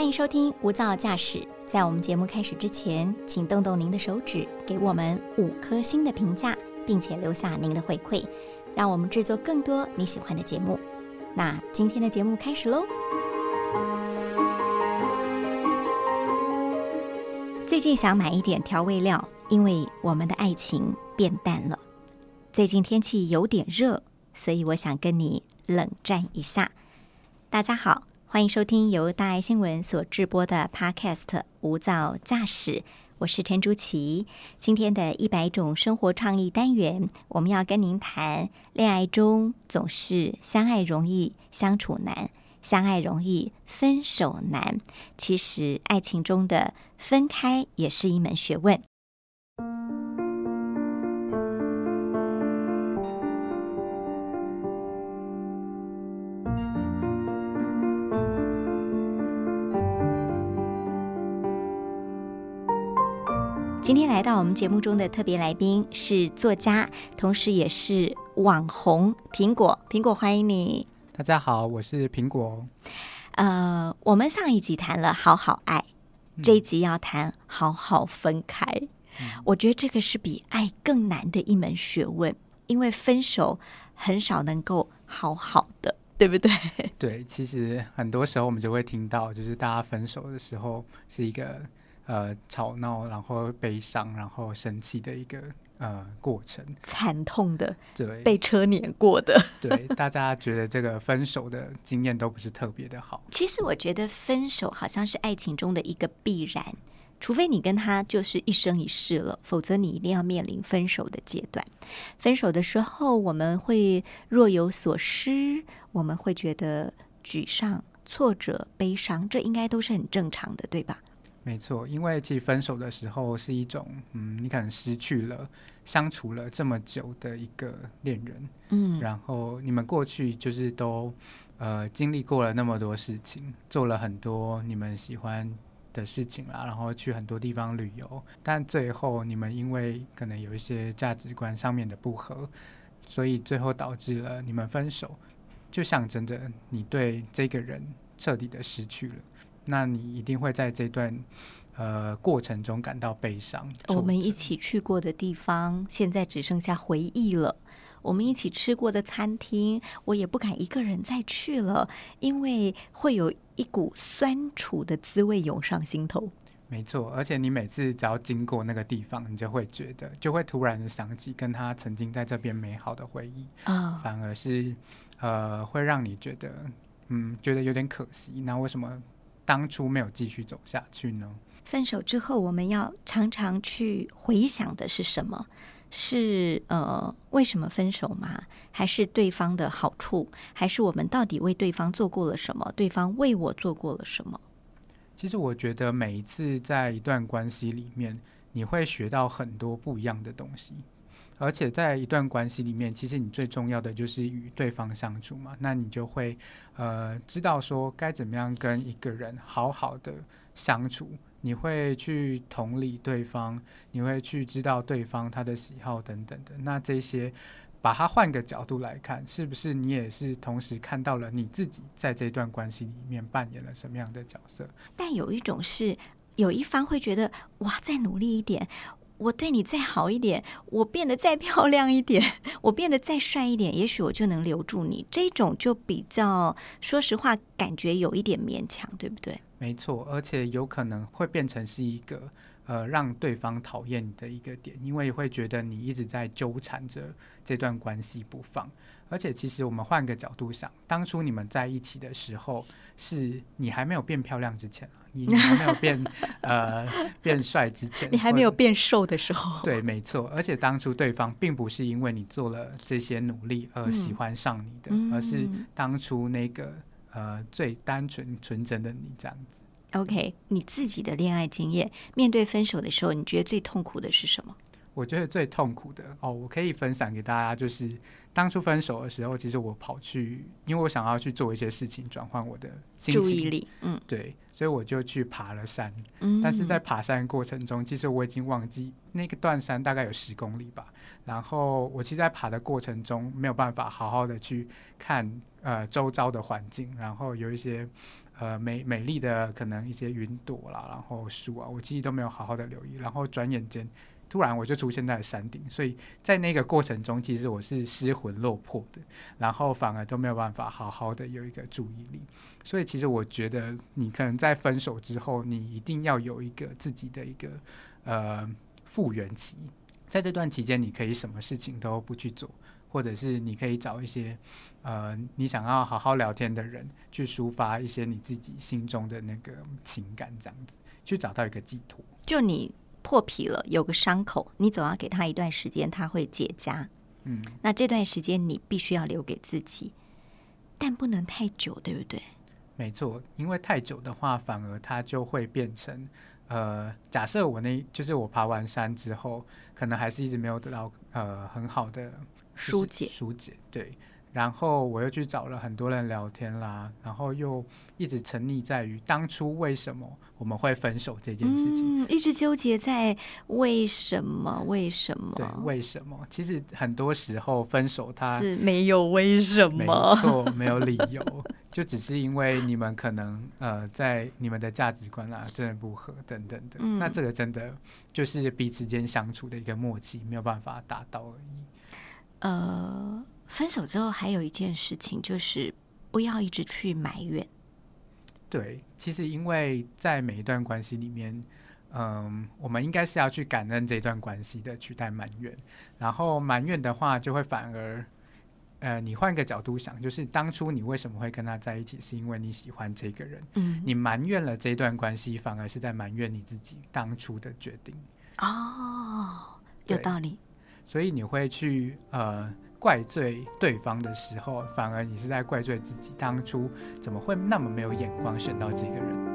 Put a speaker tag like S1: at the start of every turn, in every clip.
S1: 欢迎收听《无噪驾驶》。在我们节目开始之前，请动动您的手指，给我们五颗星的评价，并且留下您的回馈，让我们制作更多你喜欢的节目。那今天的节目开始喽！最近想买一点调味料，因为我们的爱情变淡了。最近天气有点热，所以我想跟你冷战一下。大家好，欢迎收听由大爱新闻所制播的 Podcast《无噪驾驶》，我是陈竹琪。今天的一百种生活创意单元，我们要跟您谈：恋爱中总是相爱容易相处难，相爱容易分手难。其实，爱情中的分开也是一门学问。今天来到我们节目中的特别来宾是作家，同时也是网红苹果。苹果，欢迎你！
S2: 大家好，我是苹果。
S1: 呃，我们上一集谈了好好爱，这一集要谈好好分开。我觉得这个是比爱更难的一门学问，因为分手很少能够好好的，对不对？
S2: 对，其实很多时候我们就会听到，就是大家分手的时候是一个。呃，吵闹，然后悲伤，然后生气的一个呃过程，
S1: 惨痛的，
S2: 对，
S1: 被车碾过的，
S2: 对，大家觉得这个分手的经验都不是特别的好。
S1: 其实我觉得分手好像是爱情中的一个必然，除非你跟他就是一生一世了，否则你一定要面临分手的阶段。分手的时候，我们会若有所失，我们会觉得沮丧、挫折、悲伤，这应该都是很正常的，对吧？
S2: 没错，因为其实分手的时候是一种，嗯，你可能失去了相处了这么久的一个恋人，嗯，然后你们过去就是都呃经历过了那么多事情，做了很多你们喜欢的事情啦，然后去很多地方旅游，但最后你们因为可能有一些价值观上面的不合，所以最后导致了你们分手，就象征着你对这个人彻底的失去了。那你一定会在这段呃过程中感到悲伤。
S1: 我们一起去过的地方，现在只剩下回忆了。我们一起吃过的餐厅，我也不敢一个人再去了，因为会有一股酸楚的滋味涌上心头。
S2: 没错，而且你每次只要经过那个地方，你就会觉得，就会突然的想起跟他曾经在这边美好的回忆啊，反而是呃会让你觉得嗯觉得有点可惜。那为什么？当初没有继续走下去呢？
S1: 分手之后，我们要常常去回想的是什么？是呃，为什么分手吗？还是对方的好处？还是我们到底为对方做过了什么？对方为我做过了什么？
S2: 其实我觉得每一次在一段关系里面，你会学到很多不一样的东西。而且在一段关系里面，其实你最重要的就是与对方相处嘛，那你就会呃知道说该怎么样跟一个人好好的相处，你会去同理对方，你会去知道对方他的喜好等等的。那这些把它换个角度来看，是不是你也是同时看到了你自己在这段关系里面扮演了什么样的角色？
S1: 但有一种是有一方会觉得哇，再努力一点。我对你再好一点，我变得再漂亮一点，我变得再帅一点，也许我就能留住你。这种就比较，说实话，感觉有一点勉强，对不对？
S2: 没错，而且有可能会变成是一个呃让对方讨厌你的一个点，因为会觉得你一直在纠缠着这段关系不放。而且，其实我们换个角度想，当初你们在一起的时候，是你还没有变漂亮之前啊，你还没有变 呃变帅之前，
S1: 你还没有变瘦的时候。
S2: 对，没错。而且当初对方并不是因为你做了这些努力而喜欢上你的，而是当初那个呃最单纯纯真的你这样子。
S1: OK，你自己的恋爱经验，面对分手的时候，你觉得最痛苦的是什么？
S2: 我觉得最痛苦的哦，我可以分享给大家，就是当初分手的时候，其实我跑去，因为我想要去做一些事情，转换我的
S1: 注意力，嗯，
S2: 对，所以我就去爬了山。嗯，但是在爬山过程中，其实我已经忘记那个段山大概有十公里吧。然后我其实，在爬的过程中，没有办法好好的去看呃周遭的环境，然后有一些呃美美丽的可能一些云朵啦，然后树啊，我其实都没有好好的留意，然后转眼间。突然我就出现在了山顶，所以在那个过程中，其实我是失魂落魄的，然后反而都没有办法好好的有一个注意力。所以其实我觉得，你可能在分手之后，你一定要有一个自己的一个呃复原期。在这段期间，你可以什么事情都不去做，或者是你可以找一些呃你想要好好聊天的人，去抒发一些你自己心中的那个情感，这样子去找到一个寄托。
S1: 就你。破皮了，有个伤口，你总要给他一段时间，他会结痂。
S2: 嗯，
S1: 那这段时间你必须要留给自己，但不能太久，对不对？
S2: 没错，因为太久的话，反而它就会变成呃，假设我那就是我爬完山之后，可能还是一直没有得到呃很好的
S1: 疏解，
S2: 疏解，对。然后我又去找了很多人聊天啦，然后又一直沉溺在于当初为什么我们会分手这件事情，
S1: 一直纠结在为什么为什么？
S2: 对，为什么？其实很多时候分手它
S1: 是没有为什么，
S2: 没错，没有理由，就只是因为你们可能呃在你们的价值观啊真的不合等等的，那这个真的就是彼此间相处的一个默契没有办法达到而已，
S1: 呃。分手之后，还有一件事情就是不要一直去埋怨。
S2: 对，其实因为在每一段关系里面，嗯，我们应该是要去感恩这段关系的，取代埋怨。然后埋怨的话，就会反而，呃，你换个角度想，就是当初你为什么会跟他在一起，是因为你喜欢这个人。
S1: 嗯，
S2: 你埋怨了这段关系，反而是在埋怨你自己当初的决定。
S1: 哦，有道理。
S2: 所以你会去呃。怪罪对方的时候，反而你是在怪罪自己，当初怎么会那么没有眼光选到这个人。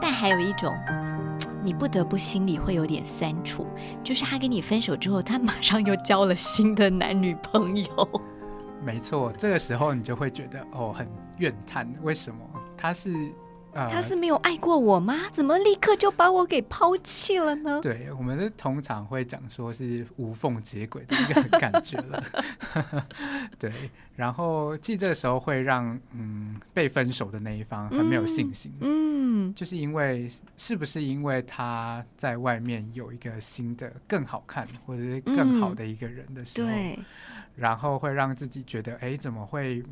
S1: 但还有一种。你不得不心里会有点酸楚，就是他跟你分手之后，他马上又交了新的男女朋友。
S2: 没错，这个时候你就会觉得哦，很怨叹，为什么他是？
S1: 他是没有爱过我吗？怎么立刻就把我给抛弃了呢？
S2: 对，我们是通常会讲说是无缝接轨的一个 感觉了。对，然后其实这个时候会让嗯被分手的那一方很没有信心。
S1: 嗯，
S2: 就是因为是不是因为他在外面有一个新的更好看或者是更好的一个人的时候，然后会让自己觉得哎怎么会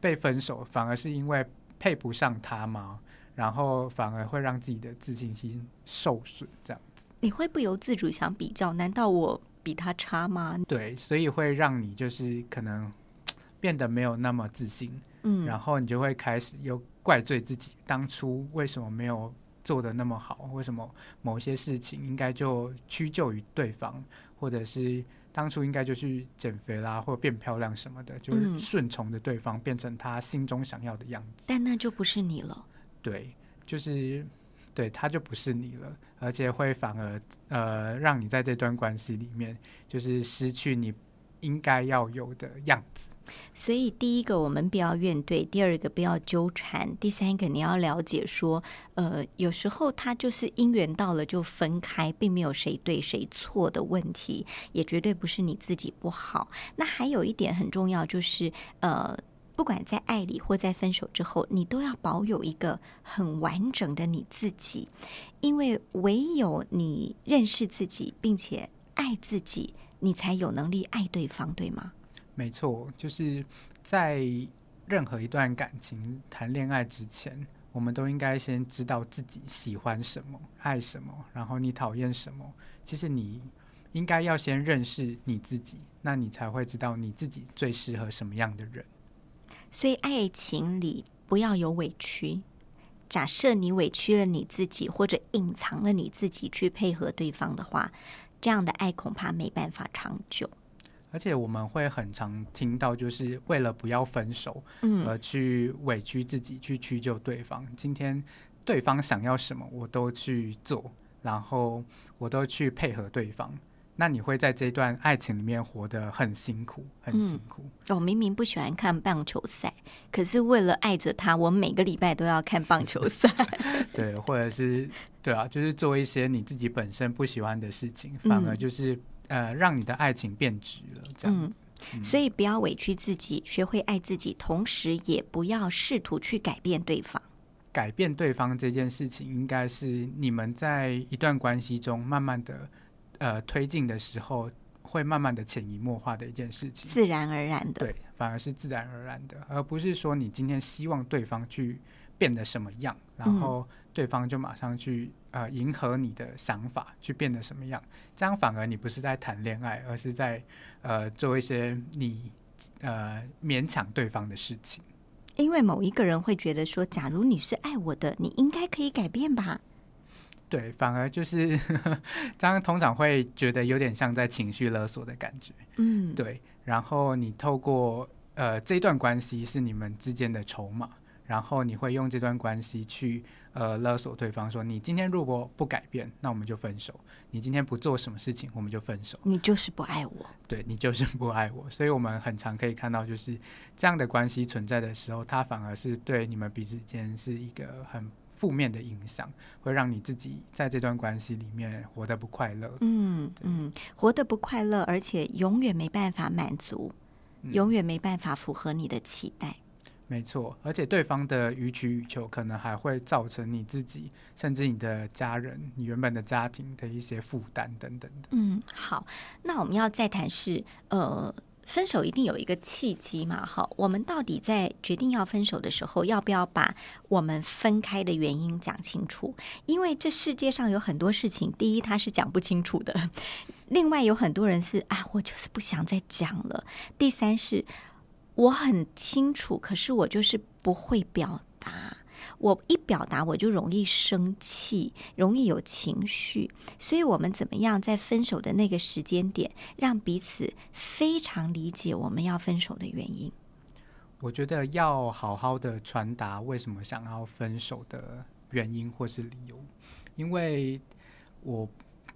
S2: 被分手？反而是因为配不上他吗？然后反而会让自己的自信心受损，这样子。
S1: 你会不由自主想比较，难道我比他差吗？
S2: 对，所以会让你就是可能 变得没有那么自信，
S1: 嗯，
S2: 然后你就会开始又怪罪自己，当初为什么没有做的那么好？为什么某些事情应该就屈就于对方，或者是当初应该就去减肥啦，或变漂亮什么的，就是顺从着对方，变成他心中想要的样子。
S1: 但那就不是你了。
S2: 对，就是对他就不是你了，而且会反而呃让你在这段关系里面就是失去你应该要有的样子。
S1: 所以第一个我们不要怨怼，第二个不要纠缠，第三个你要了解说，呃，有时候他就是姻缘到了就分开，并没有谁对谁错的问题，也绝对不是你自己不好。那还有一点很重要就是呃。不管在爱里或在分手之后，你都要保有一个很完整的你自己，因为唯有你认识自己，并且爱自己，你才有能力爱对方，对吗？
S2: 没错，就是在任何一段感情谈恋爱之前，我们都应该先知道自己喜欢什么、爱什么，然后你讨厌什么。其实你应该要先认识你自己，那你才会知道你自己最适合什么样的人。
S1: 所以，爱情里不要有委屈。假设你委屈了你自己，或者隐藏了你自己去配合对方的话，这样的爱恐怕没办法长久。
S2: 而且，我们会很常听到，就是为了不要分手，嗯，而去委屈自己，去屈就对方。今天对方想要什么，我都去做，然后我都去配合对方。那你会在这段爱情里面活得很辛苦，很辛苦。
S1: 我明明不喜欢看棒球赛，可是为了爱着他，我每个礼拜都要看棒球赛。
S2: 对，或者是对啊，就是做一些你自己本身不喜欢的事情，反而就是呃，让你的爱情变质了。这样，
S1: 所以不要委屈自己，学会爱自己，同时也不要试图去改变对方。
S2: 改变对方这件事情，应该是你们在一段关系中慢慢的。呃，推进的时候会慢慢的潜移默化的一件事情，
S1: 自然而然的，
S2: 对，反而是自然而然的，而不是说你今天希望对方去变得什么样，然后对方就马上去呃迎合你的想法去变得什么样，这样反而你不是在谈恋爱，而是在呃做一些你呃勉强对方的事情。
S1: 因为某一个人会觉得说，假如你是爱我的，你应该可以改变吧。
S2: 对，反而就是 这样，通常会觉得有点像在情绪勒索的感觉。嗯，对。然后你透过呃这段关系是你们之间的筹码，然后你会用这段关系去呃勒索对方，说你今天如果不改变，那我们就分手；你今天不做什么事情，我们就分手。
S1: 你就是不爱我，
S2: 对你就是不爱我。所以我们很常可以看到，就是这样的关系存在的时候，它反而是对你们彼此间是一个很。负面的影响会让你自己在这段关系里面活得不快乐。
S1: 嗯嗯，活得不快乐，而且永远没办法满足，永远没办法符合你的期待。
S2: 没错，而且对方的予取予求，可能还会造成你自己，甚至你的家人、你原本的家庭的一些负担等等的。
S1: 嗯，好，那我们要再谈是呃。分手一定有一个契机嘛？哈，我们到底在决定要分手的时候，要不要把我们分开的原因讲清楚？因为这世界上有很多事情，第一他是讲不清楚的；另外有很多人是啊，我就是不想再讲了；第三是我很清楚，可是我就是不会表达。我一表达，我就容易生气，容易有情绪，所以我们怎么样在分手的那个时间点，让彼此非常理解我们要分手的原因？
S2: 我觉得要好好的传达为什么想要分手的原因或是理由，因为我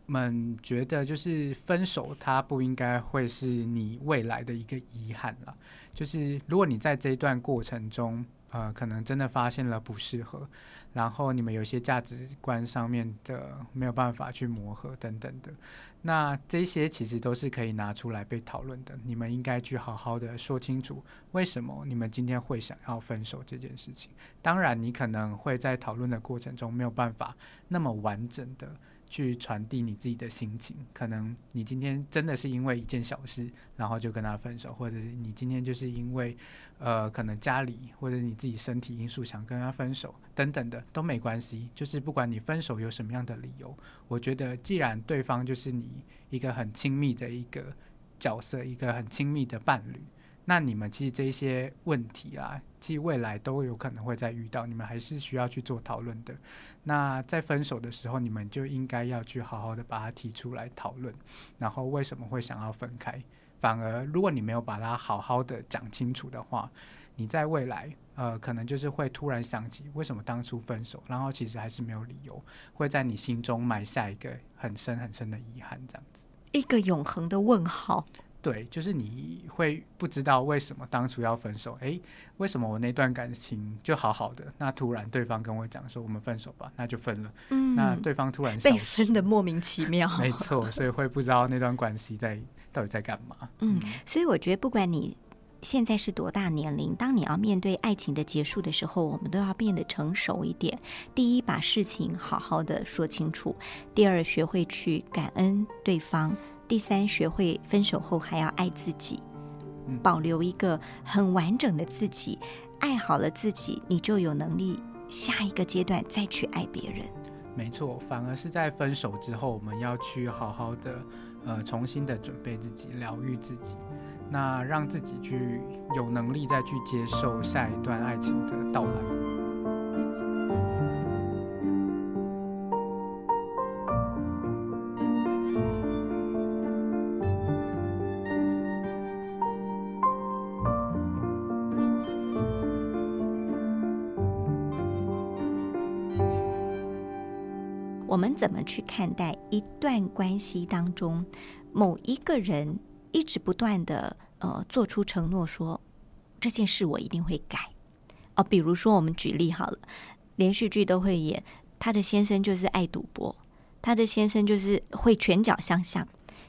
S2: 们觉得就是分手，它不应该会是你未来的一个遗憾了。就是如果你在这一段过程中，呃，可能真的发现了不适合，然后你们有些价值观上面的没有办法去磨合等等的，那这些其实都是可以拿出来被讨论的。你们应该去好好的说清楚，为什么你们今天会想要分手这件事情。当然，你可能会在讨论的过程中没有办法那么完整的。去传递你自己的心情，可能你今天真的是因为一件小事，然后就跟他分手，或者是你今天就是因为，呃，可能家里或者你自己身体因素想跟他分手等等的都没关系。就是不管你分手有什么样的理由，我觉得既然对方就是你一个很亲密的一个角色，一个很亲密的伴侣。那你们其实这些问题啊，其实未来都有可能会再遇到，你们还是需要去做讨论的。那在分手的时候，你们就应该要去好好的把它提出来讨论，然后为什么会想要分开？反而如果你没有把它好好的讲清楚的话，你在未来呃，可能就是会突然想起为什么当初分手，然后其实还是没有理由，会在你心中埋下一个很深很深的遗憾，这样子，
S1: 一个永恒的问号。
S2: 对，就是你会不知道为什么当初要分手？哎，为什么我那段感情就好好的？那突然对方跟我讲说我们分手吧，那就分了。嗯，那对方突然
S1: 被分的莫名其妙。
S2: 没错，所以会不知道那段关系在到底在干嘛。
S1: 嗯，所以我觉得不管你现在是多大年龄，当你要面对爱情的结束的时候，我们都要变得成熟一点。第一，把事情好好的说清楚；第二，学会去感恩对方。第三，学会分手后还要爱自己，保留一个很完整的自己。爱好了自己，你就有能力下一个阶段再去爱别人。
S2: 没错，反而是在分手之后，我们要去好好的呃重新的准备自己，疗愈自己，那让自己去有能力再去接受下一段爱情的到来。
S1: 怎么去看待一段关系当中，某一个人一直不断的呃做出承诺，说这件事我一定会改。哦，比如说我们举例好了，连续剧都会演，他的先生就是爱赌博，他的先生就是会拳脚相向。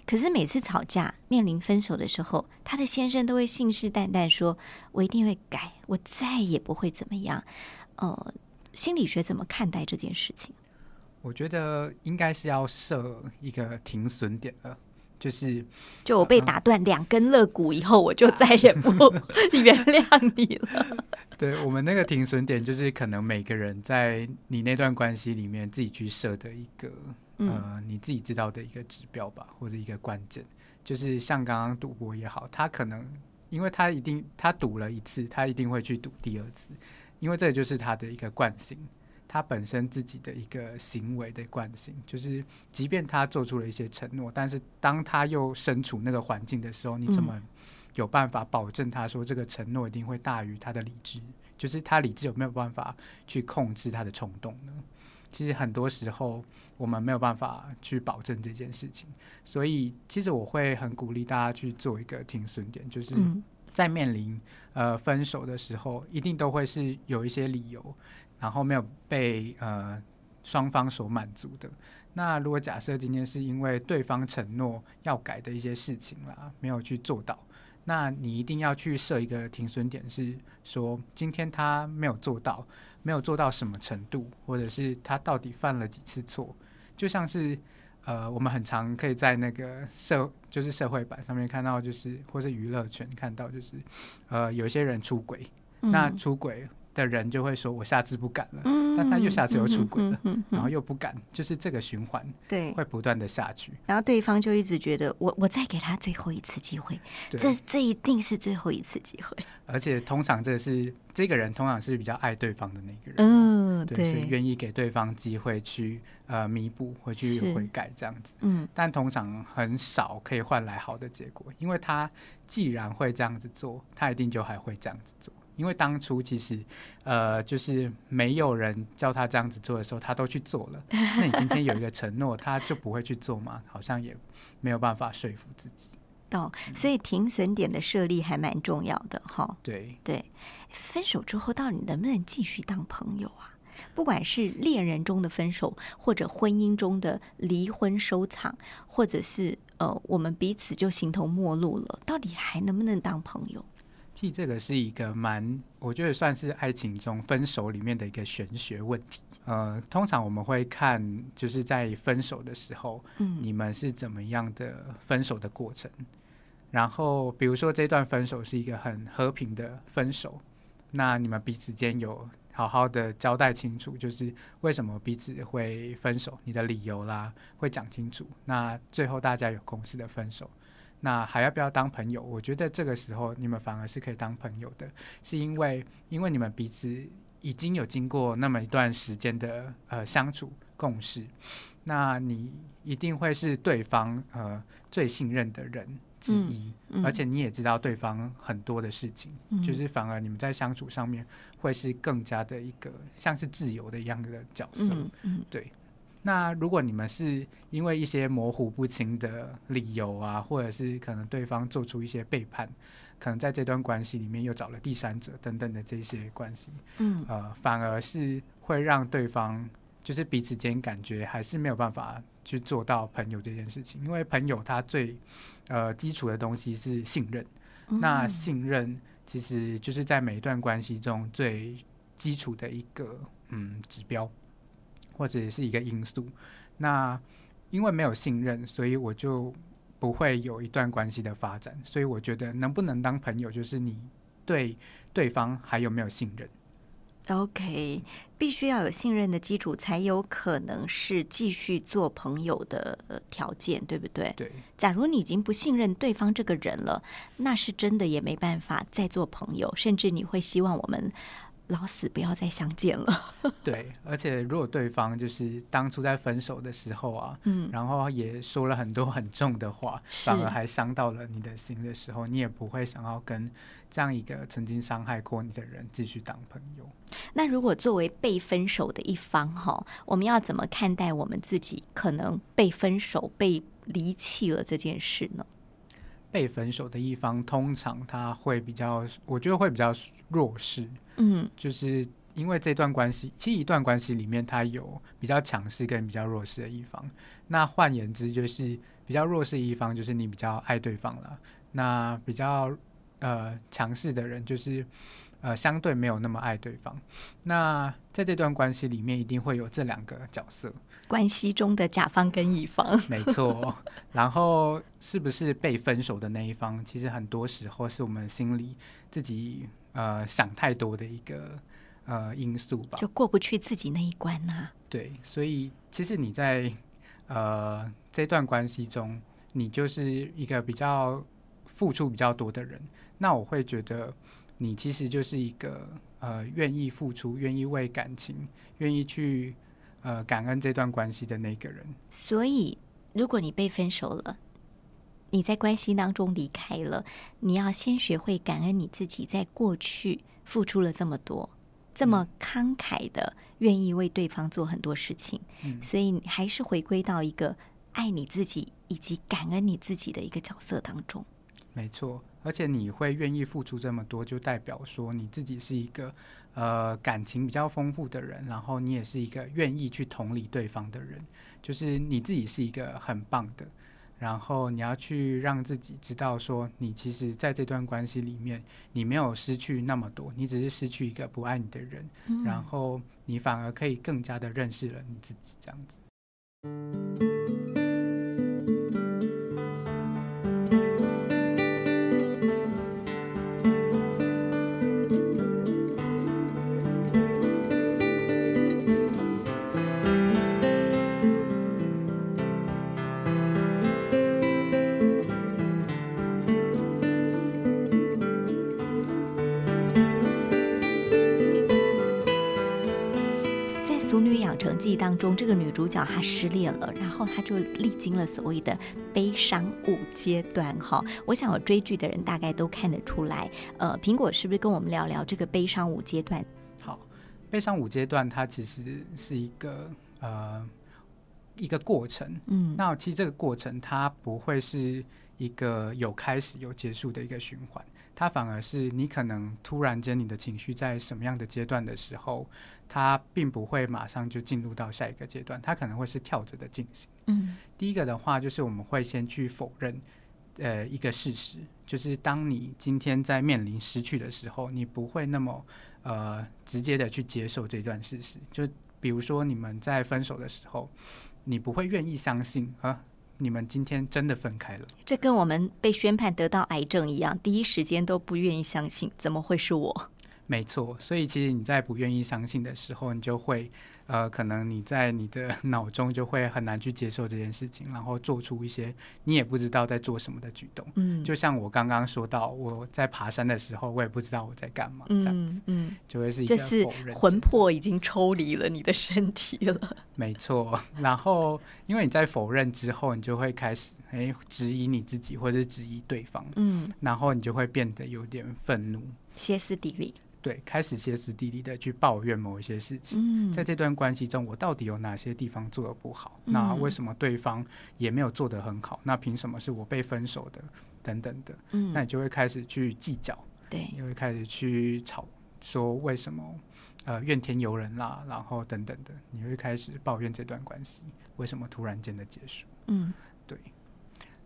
S1: 可是每次吵架面临分手的时候，他的先生都会信誓旦旦说：“我一定会改，我再也不会怎么样。”呃，心理学怎么看待这件事情？
S2: 我觉得应该是要设一个停损点了，就是
S1: 就我被打断两根肋骨以后，我就再也不 原谅你了。
S2: 对我们那个停损点，就是可能每个人在你那段关系里面自己去设的一个。呃，你自己知道的一个指标吧，或者一个关键，就是像刚刚赌博也好，他可能因为他一定他赌了一次，他一定会去赌第二次，因为这就是他的一个惯性，他本身自己的一个行为的惯性，就是即便他做出了一些承诺，但是当他又身处那个环境的时候，你怎么有办法保证他说这个承诺一定会大于他的理智？就是他理智有没有办法去控制他的冲动呢？其实很多时候我们没有办法去保证这件事情，所以其实我会很鼓励大家去做一个停损点，就是在面临呃分手的时候，一定都会是有一些理由，然后没有被呃双方所满足的。那如果假设今天是因为对方承诺要改的一些事情啦，没有去做到，那你一定要去设一个停损点，是说今天他没有做到。没有做到什么程度，或者是他到底犯了几次错，就像是呃，我们很常可以在那个社就是社会版上面看到，就是或是娱乐圈看到，就是呃，有些人出轨，那出轨。的人就会说：“我下次不敢了。”但他又下次又出轨了，然后又不敢，就是这个循环，
S1: 对，
S2: 会不断的下去。
S1: 然后对方就一直觉得：“我我再给他最后一次机会，这这一定是最后一次机会。”
S2: 而且通常这是这个人通常是比较爱对方的那个人，
S1: 嗯，
S2: 对，是愿意给对方机会去呃弥补回去悔改这样子。嗯，但通常很少可以换来好的结果，因为他既然会这样子做，他一定就还会这样子做。因为当初其实，呃，就是没有人叫他这样子做的时候，他都去做了。那你今天有一个承诺，他就不会去做吗？好像也没有办法说服自己。
S1: 哦，所以停损点的设立还蛮重要的哈。
S2: 对
S1: 对，分手之后到底能不能继续当朋友啊？不管是恋人中的分手，或者婚姻中的离婚收场，或者是呃，我们彼此就形同陌路了，到底还能不能当朋友？
S2: 这个是一个蛮，我觉得算是爱情中分手里面的一个玄学问题。呃，通常我们会看，就是在分手的时候，嗯，你们是怎么样的分手的过程？然后，比如说这段分手是一个很和平的分手，那你们彼此间有好好的交代清楚，就是为什么彼此会分手，你的理由啦，会讲清楚。那最后大家有共识的分手。那还要不要当朋友？我觉得这个时候你们反而是可以当朋友的，是因为因为你们彼此已经有经过那么一段时间的呃相处共事，那你一定会是对方呃最信任的人之一，而且你也知道对方很多的事情，就是反而你们在相处上面会是更加的一个像是自由的一样的角色，嗯对。那如果你们是因为一些模糊不清的理由啊，或者是可能对方做出一些背叛，可能在这段关系里面又找了第三者等等的这些关系，嗯，呃，反而是会让对方就是彼此间感觉还是没有办法去做到朋友这件事情，因为朋友他最呃基础的东西是信任，那信任其实就是在每一段关系中最基础的一个嗯指标。或者也是一个因素，那因为没有信任，所以我就不会有一段关系的发展。所以我觉得能不能当朋友，就是你对对方还有没有信任。
S1: OK，必须要有信任的基础，才有可能是继续做朋友的条件，对不对？
S2: 对。
S1: 假如你已经不信任对方这个人了，那是真的也没办法再做朋友，甚至你会希望我们。老死不要再相见了。
S2: 对，而且如果对方就是当初在分手的时候啊，嗯，然后也说了很多很重的话，反而还伤到了你的心的时候，你也不会想要跟这样一个曾经伤害过你的人继续当朋友。
S1: 那如果作为被分手的一方哈，我们要怎么看待我们自己可能被分手、被离弃了这件事呢？
S2: 被分手的一方通常他会比较，我觉得会比较弱势。
S1: 嗯，
S2: 就是因为这段关系，其实一段关系里面，它有比较强势跟比较弱势的一方。那换言之，就是比较弱势一方，就是你比较爱对方了。那比较呃强势的人，就是呃相对没有那么爱对方。那在这段关系里面，一定会有这两个角色，
S1: 关系中的甲方跟乙方，
S2: 没错。然后是不是被分手的那一方，其实很多时候是我们心里自己。呃，想太多的一个呃因素吧，
S1: 就过不去自己那一关呐。
S2: 对，所以其实你在呃这段关系中，你就是一个比较付出比较多的人。那我会觉得你其实就是一个呃愿意付出、愿意为感情、愿意去呃感恩这段关系的那个人。
S1: 所以，如果你被分手了。你在关系当中离开了，你要先学会感恩你自己，在过去付出了这么多，这么慷慨的，愿意为对方做很多事情，所以你还是回归到一个爱你自己以及感恩你自己的一个角色当中。
S2: 没错，而且你会愿意付出这么多，就代表说你自己是一个呃感情比较丰富的人，然后你也是一个愿意去同理对方的人，就是你自己是一个很棒的。然后你要去让自己知道，说你其实在这段关系里面，你没有失去那么多，你只是失去一个不爱你的人，然后你反而可以更加的认识了你自己，这样子。
S1: 记当中，这个女主角她失恋了，然后她就历经了所谓的悲伤五阶段。哈，我想有追剧的人大概都看得出来。呃，苹果是不是跟我们聊聊这个悲伤五阶段？
S2: 好，悲伤五阶段它其实是一个呃一个过程。嗯，那其实这个过程它不会是一个有开始有结束的一个循环。它反而是你可能突然间你的情绪在什么样的阶段的时候，它并不会马上就进入到下一个阶段，它可能会是跳着的进行。
S1: 嗯，
S2: 第一个的话就是我们会先去否认，呃，一个事实，就是当你今天在面临失去的时候，你不会那么呃直接的去接受这段事实。就比如说你们在分手的时候，你不会愿意相信啊。你们今天真的分开了？
S1: 这跟我们被宣判得到癌症一样，第一时间都不愿意相信，怎么会是我？
S2: 没错，所以其实你在不愿意相信的时候，你就会。呃，可能你在你的 脑中就会很难去接受这件事情，然后做出一些你也不知道在做什么的举动。
S1: 嗯，
S2: 就像我刚刚说到，我在爬山的时候，我也不知道我在干嘛，这样子，
S1: 嗯，
S2: 就会是一个
S1: 是魂魄已经抽离了你的身体了。
S2: 没错，然后因为你在否认之后，你就会开始哎质疑你自己，或者质疑对方，
S1: 嗯，
S2: 然后你就会变得有点愤怒，
S1: 歇斯底里。
S2: 对，开始歇斯底里的去抱怨某一些事情。在这段关系中，我到底有哪些地方做的不好？那为什么对方也没有做得很好？那凭什么是我被分手的？等等的。
S1: 嗯，
S2: 那你就会开始去计较。
S1: 对，
S2: 你会开始去吵，说为什么呃怨天尤人啦，然后等等的，你会开始抱怨这段关系为什么突然间的结束？
S1: 嗯，
S2: 对。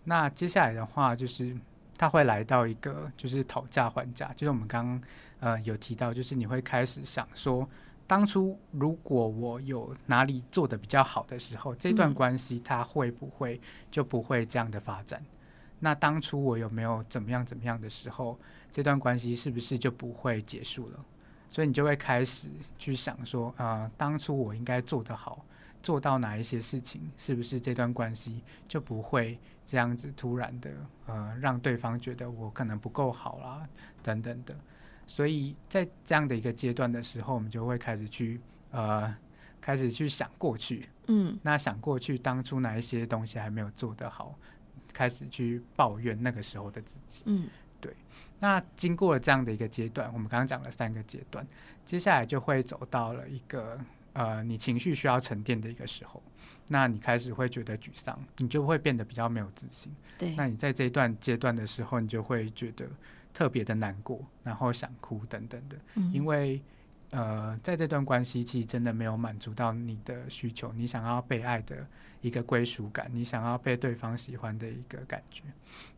S2: 那接下来的话，就是他会来到一个就是讨价还价，就是我们刚刚。呃，有提到，就是你会开始想说，当初如果我有哪里做的比较好的时候，这段关系它会不会就不会这样的发展？那当初我有没有怎么样怎么样的时候，这段关系是不是就不会结束了？所以你就会开始去想说，呃，当初我应该做得好，做到哪一些事情，是不是这段关系就不会这样子突然的，呃，让对方觉得我可能不够好啦，等等的。所以在这样的一个阶段的时候，我们就会开始去呃，开始去想过去，
S1: 嗯，
S2: 那想过去当初哪一些东西还没有做得好，开始去抱怨那个时候的自己，
S1: 嗯，
S2: 对。那经过了这样的一个阶段，我们刚刚讲了三个阶段，接下来就会走到了一个呃，你情绪需要沉淀的一个时候，那你开始会觉得沮丧，你就会变得比较没有自信。
S1: 对，
S2: 那你在这一段阶段的时候，你就会觉得特别的难过，然后想哭等等的，
S1: 嗯
S2: 因为呃，在这段关系其实真的没有满足到你的需求，你想要被爱的一个归属感，你想要被对方喜欢的一个感觉，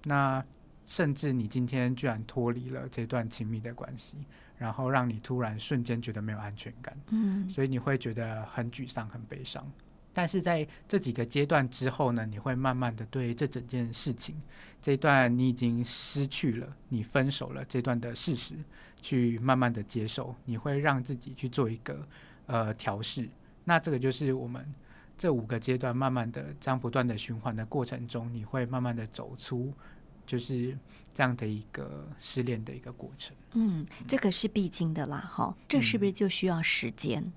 S2: 那甚至你今天居然脱离了这段亲密的关系，然后让你突然瞬间觉得没有安全感，
S1: 嗯
S2: 所以你会觉得很沮丧、很悲伤。但是在这几个阶段之后呢，你会慢慢的对这整件事情，这段你已经失去了，你分手了这段的事实，去慢慢的接受，你会让自己去做一个呃调试。那这个就是我们这五个阶段，慢慢的这样不断的循环的过程中，你会慢慢的走出就是这样的一个失恋的一个过程。
S1: 嗯，这个是必经的啦，哈，这是不是就需要时间？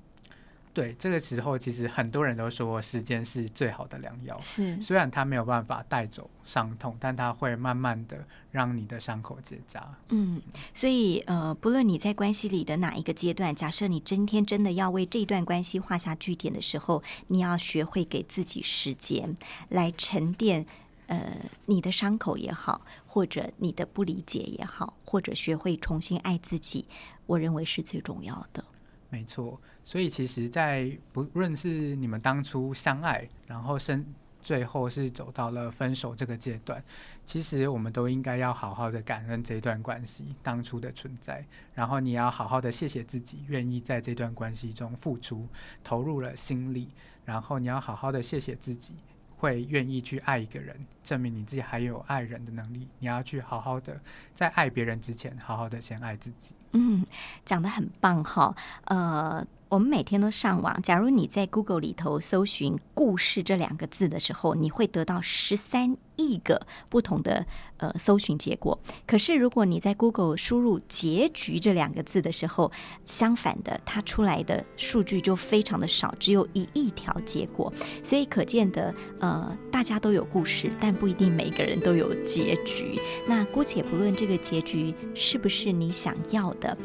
S2: 对，这个时候其实很多人都说时间是最好的良药。
S1: 是，
S2: 虽然它没有办法带走伤痛，但它会慢慢的让你的伤口结痂。
S1: 嗯，所以呃，不论你在关系里的哪一个阶段，假设你今天真的要为这段关系画下句点的时候，你要学会给自己时间来沉淀。呃，你的伤口也好，或者你的不理解也好，或者学会重新爱自己，我认为是最重要的。
S2: 没错，所以其实，在不论是你们当初相爱，然后生最后是走到了分手这个阶段，其实我们都应该要好好的感恩这段关系当初的存在，然后你要好好的谢谢自己，愿意在这段关系中付出，投入了心力，然后你要好好的谢谢自己。会愿意去爱一个人，证明你自己还有爱人的能力。你要去好好的，在爱别人之前，好好的先爱自己。
S1: 嗯，讲的很棒哈。呃，我们每天都上网，假如你在 Google 里头搜寻“故事”这两个字的时候，你会得到十三亿个不同的呃搜寻结果。可是如果你在 Google 输入“结局”这两个字的时候，相反的，它出来的数据就非常的少，只有一亿条结果。所以可见的，呃，大家都有故事，但不一定每个人都有结局。那姑且不论这个结局是不是你想要的的，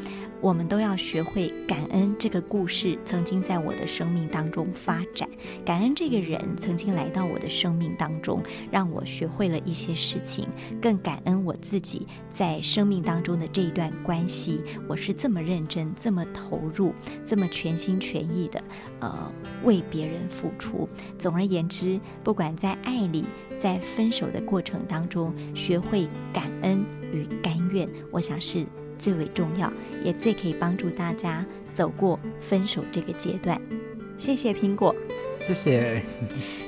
S1: 我们都要学会感恩这个故事曾经在我的生命当中发展，感恩这个人曾经来到我的生命当中，让我学会了一些事情，更感恩我自己在生命当中的这一段关系，我是这么认真、这么投入、这么全心全意的，呃，为别人付出。总而言之，不管在爱里，在分手的过程当中，学会感恩与甘愿，我想是最为重要，也最可以帮助大家走过分手这个阶段。谢谢苹果，
S2: 谢谢。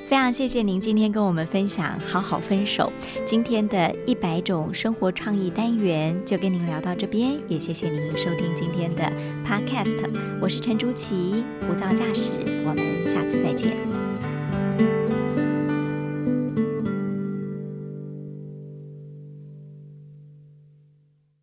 S1: 非常谢谢您今天跟我们分享好好分手。今天的一百种生活创意单元就跟您聊到这边，也谢谢您收听今天的 Podcast。我是陈竹琪，无噪驾驶，我们下次再见。